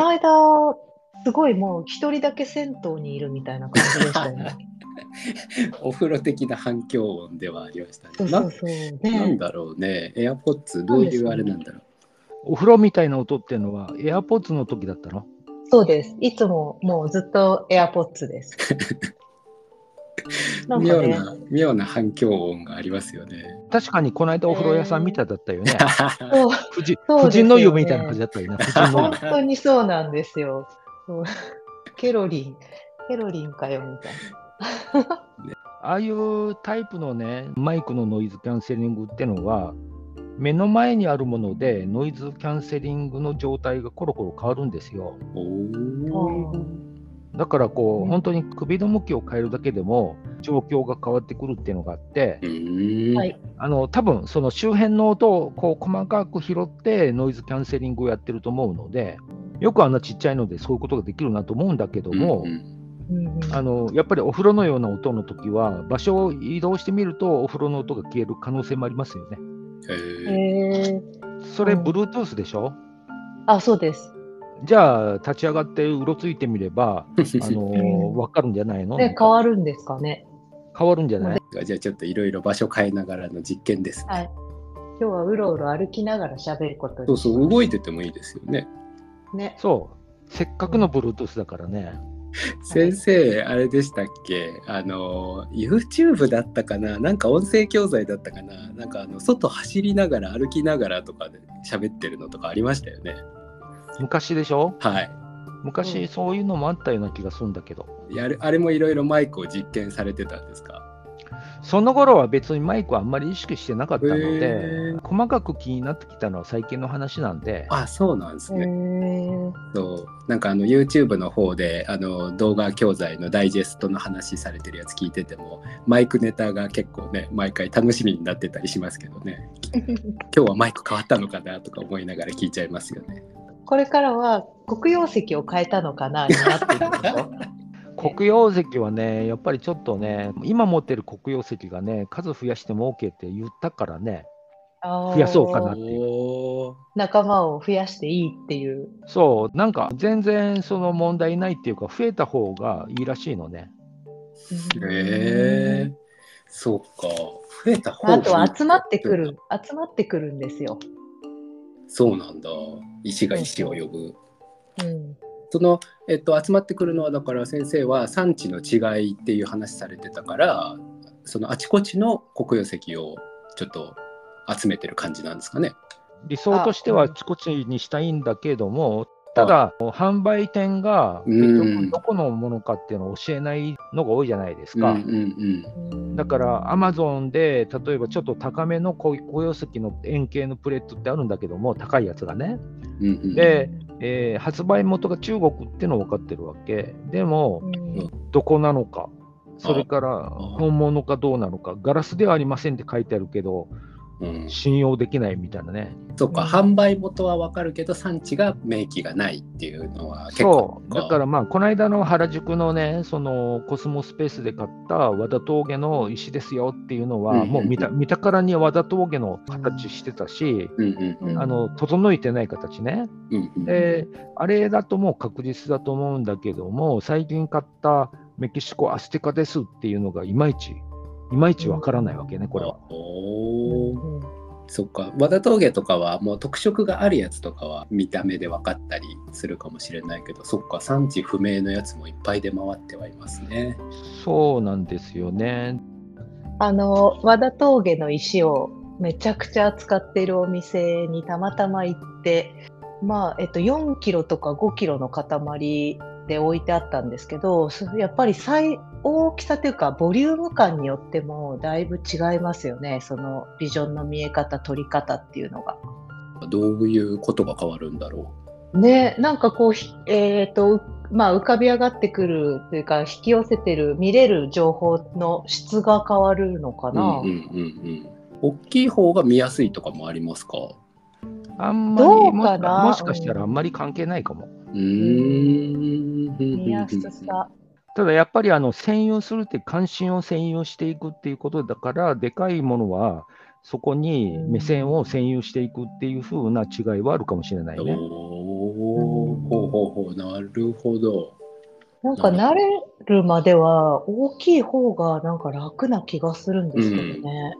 の間、すごいもう一人だけ銭湯にいるみたいな感じでしたよね。お風呂的な反響音ではありましたね。そうそうそう。ななんね、だろうね。エアポッツどういうあれなんだろう。お風呂みたいな音っていうのは、エアポッツの時だったの？そうです。いつももうずっとエアポッツです。なんかね、妙な妙な反響音がありますよね。確かにこの間お風呂屋さんみたいだったよね。そう富士そうですよね富士の湯みたいな感じだったよね。本当にそうなんですよ。そうケロリン、ケロリンかよみたいな。ああいうタイプのね、マイクのノイズキャンセリングってのは、目の前にあるものでノイズキャンセリングの状態がコロコロ変わるんですよ。だからこう、うん。本当に首の向きを変えるだけでも状況が変わってくるっていうのがあって。あの多分その周辺の音をこう細かく拾ってノイズキャンセリングをやってると思うので、よくあんなちっちゃいのでそういうことができるなと思うんだけども、あのやっぱりお風呂のような音の時は場所を移動してみるとお風呂の音が消える可能性もありますよね。へー。へー。それうん。Bluetooth でしょ？あ、そうです。じゃあ立ち上がってうろついてみれば、あのうん分かるんじゃないの？で、変わるんですかね？変わるんじゃない？じゃあちょっといろいろ場所変えながらの実験ですね。はい。今日はうろうろ歩きながら喋ることにそうそう、動いててもいいですよね。ね。そう。せっかくの Bluetooth だからね。先生、あれでしたっけ？あの、YouTube だったかな？なんか音声教材だったかな？なんかあの、外走りながら歩きながらとかで喋ってるのとかありましたよね。昔でしょ？はい。昔そういうのもあったような気がするんだけど。やるあれもいろいろマイクを実験されてたんですか？その頃は別にマイクはあんまり意識してなかったのへでー、細かく気になってきたのは最近の話なんで、あ、そうなんですへね。ーそうなんかあの YouTube の方であの動画教材のダイジェストの話されてるやつ聞いててもマイクネタが結構ね毎回楽しみになってたりしますけどね 今日はマイク変わったのかなとか思いながら聞いちゃいますよね。これからは黒曜石を変えたのかなになっていくでしょ。黒曜石はね、やっぱりちょっとね、今持ってる黒曜石がね、数増やしても OK って言ったからね、増やそうかなおー。仲間を増やしていいっていう。そう、なんか全然その問題ないっていうか、増えた方がいいらしいのね。へえそうか。増えた方があとは集まってくる、集まってくるんですよ。そうなんだ石が石を呼ぶ。うん、その、えっと、集まってくるのはだから先生は産地の違いっていう話されてたからそのあちこちの黒曜石をちょっと集めてる感じなんですかね。理想としてはあちこちにしたいんだけども、ただ、販売店が結うん局どこのものかっていうのを教えないのが多いじゃないですか。うんうんうんだから、アマゾンで例えばちょっと高めの黒曜石の円形のプレートってあるんだけども、高いやつがね。うんうん。うんで、えー発売元が中国ってのは分かってるわけ。でも、うん。どこなのか、それから本物かどうなのか、ガラスではありませんって書いてあるけど、うん信用できないみたいなね。そっか、うん。販売元はわかるけど産地が明記がないっていうのは結構そう、だからまあ、この間の原宿のね、そのコスモスペースで買った和田峠の石ですよっていうのは、うんもう見た見たからに和田峠の形してたし、あの整えてない形ね。で、あれだともう確実だと思うんだけども、最近買ったメキシコアステカですっていうのがいまいち、いまいちわからないわけね、これは。そっか和田峠とかはもう特色があるやつとかは見た目で分かったりするかもしれないけどそっか産地不明のやつもいっぱい出回ってはいますね。そうなんですよね。あの和田峠の石をめちゃくちゃ扱っているお店にたまたま行って、まあえっと、4キロとか5キロの塊で置いてあったんですけどそやっぱり最大きさというかボリューム感によってもだいぶ違いますよねそのビジョンの見え方取り方っていうのが。どういうことが変わるんだろね、なんかこう、ひえっ、と、まあ、浮かび上がってくるというか、引き寄せてる、見れる情報の質が変わるのかう。な。うんうんうんうん。大きい方が見やすいとかもありますか？あんまりどうもかな？もしかしたらあんまり関係ないかも。うーん。見やすさ。ただやっぱりあの占有するって関心を占有していくっていうことだから、でかいものはそこに目線を占有していくっていう風な違いはあるかもしれないね。おーほうほうほうなるほど。なんか慣れるまでは大きい方がなんか楽な気がするんですけどね。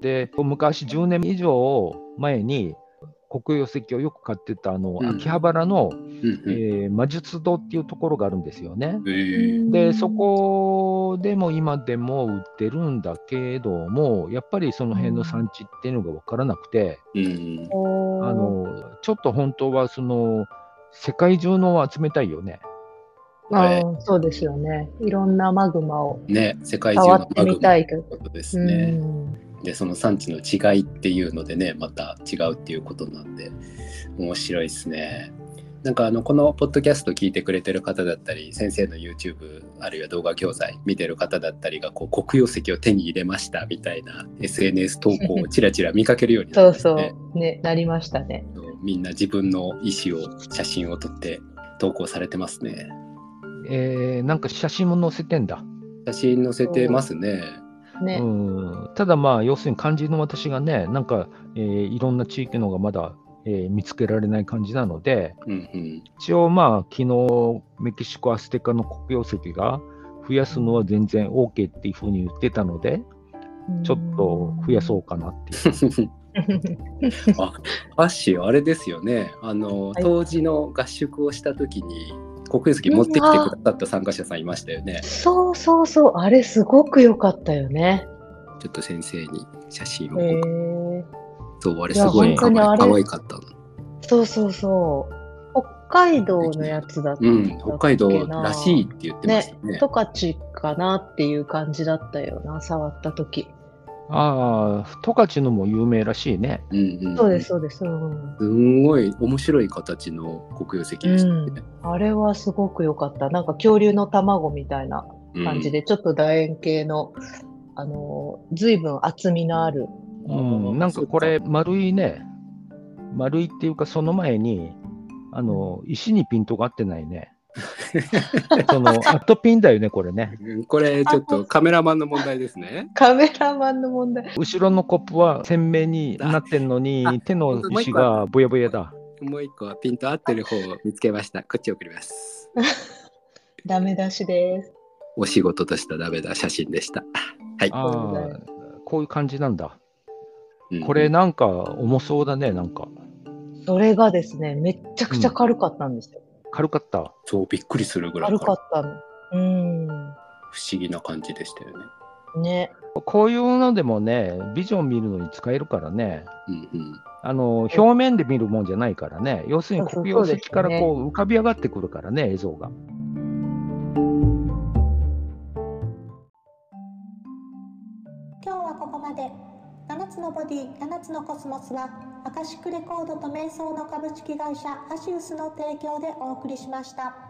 で、昔10年以上前に黒曜石をよく買ってたあの、うん秋葉原の、えー魔術堂っていうところがあるんですよね。えーで、そこでも今でも売ってるんだけども、やっぱりその辺の産地っていうのが分からなくて、うん、あのちょっと本当はその世界中のを集めたいよね。あーそうですよね。いろんなマグマをね、世界中触ってのマグ。ということですうね。んで、その産地の違いっていうのでね、また違うっていうことなんで、面白いですね。なんかあのこのポッドキャスト聞いてくれてる方だったり先生の YouTube あるいは動画教材見てる方だったりがこう黒曜石を手に入れましたみたいな SNS 投稿をちらちら見かけるようにな そうそってねう。ね、なりましたね。みんな自分の意思を写真を撮って投稿されてますねえーなんか写真も載せてんだ。写真載せてますねね。うん。ただまあ要するに漢字の私がねなんか、えーいろんな地域のがまだ、えー見つけられない感じなのでうんうん。一応まあ昨日メキシコアステカの黒曜石が増やすのは全然 OK っていうふうに言ってたのでちょっと増やそうかなっていう。あアッシーあれですよね。あの、はい。当時の合宿をした時に黒曜石持ってきてくださった参加者さんいましたよねそうそうそう。あれすごく良かったよね。ちょっと先生に写真を、へえそうあれすごい可愛かったのそうそうそう。北海道のやつだったうん北海道ならしいって言ってましたね十勝かなっていう感じだったよな、触った時。ああ、十勝のも有名らしいね。うんうん、そうです、そうです。うん。すんごい面白い形の黒曜石でしたね。あれはすごく良かった。なんか恐竜の卵みたいな感じで、ちょっと楕円形の、あの、随分厚みのある。うん、なんかこれ、丸いね、丸いっていうか、その前に、あの、石にピントが合ってないね。その、アットピンだよね、これね。うんこれちょっとカメラマンの問題ですね。カメラマンの問題。後ろのコップは鮮明になってんのにあ、手の石がぼやぼやだ。もう一個はピント合ってる方を見つけました。こっち送ります。ダメ出しです。お仕事としたダメだ写真でした。はい。こういう感じなんだ。うんこれなんか重そうだね、なんか。それがですね、めっちゃくちゃ軽かったんですよ。軽かった。そうびっくりするぐらい軽かったの。うん。不思議な感じでしたよね。ね。こういうのでもね、ビジョン見るのに使えるからね。うんうん。あの表面で見るもんじゃないからね、要するに黒曜石からこう浮かび上がってくるからね、映像が。今日はここまで7つのボディ7つのコスモスはアカシックレコードと瞑想の株式会社アシウスの提供でお送りしました。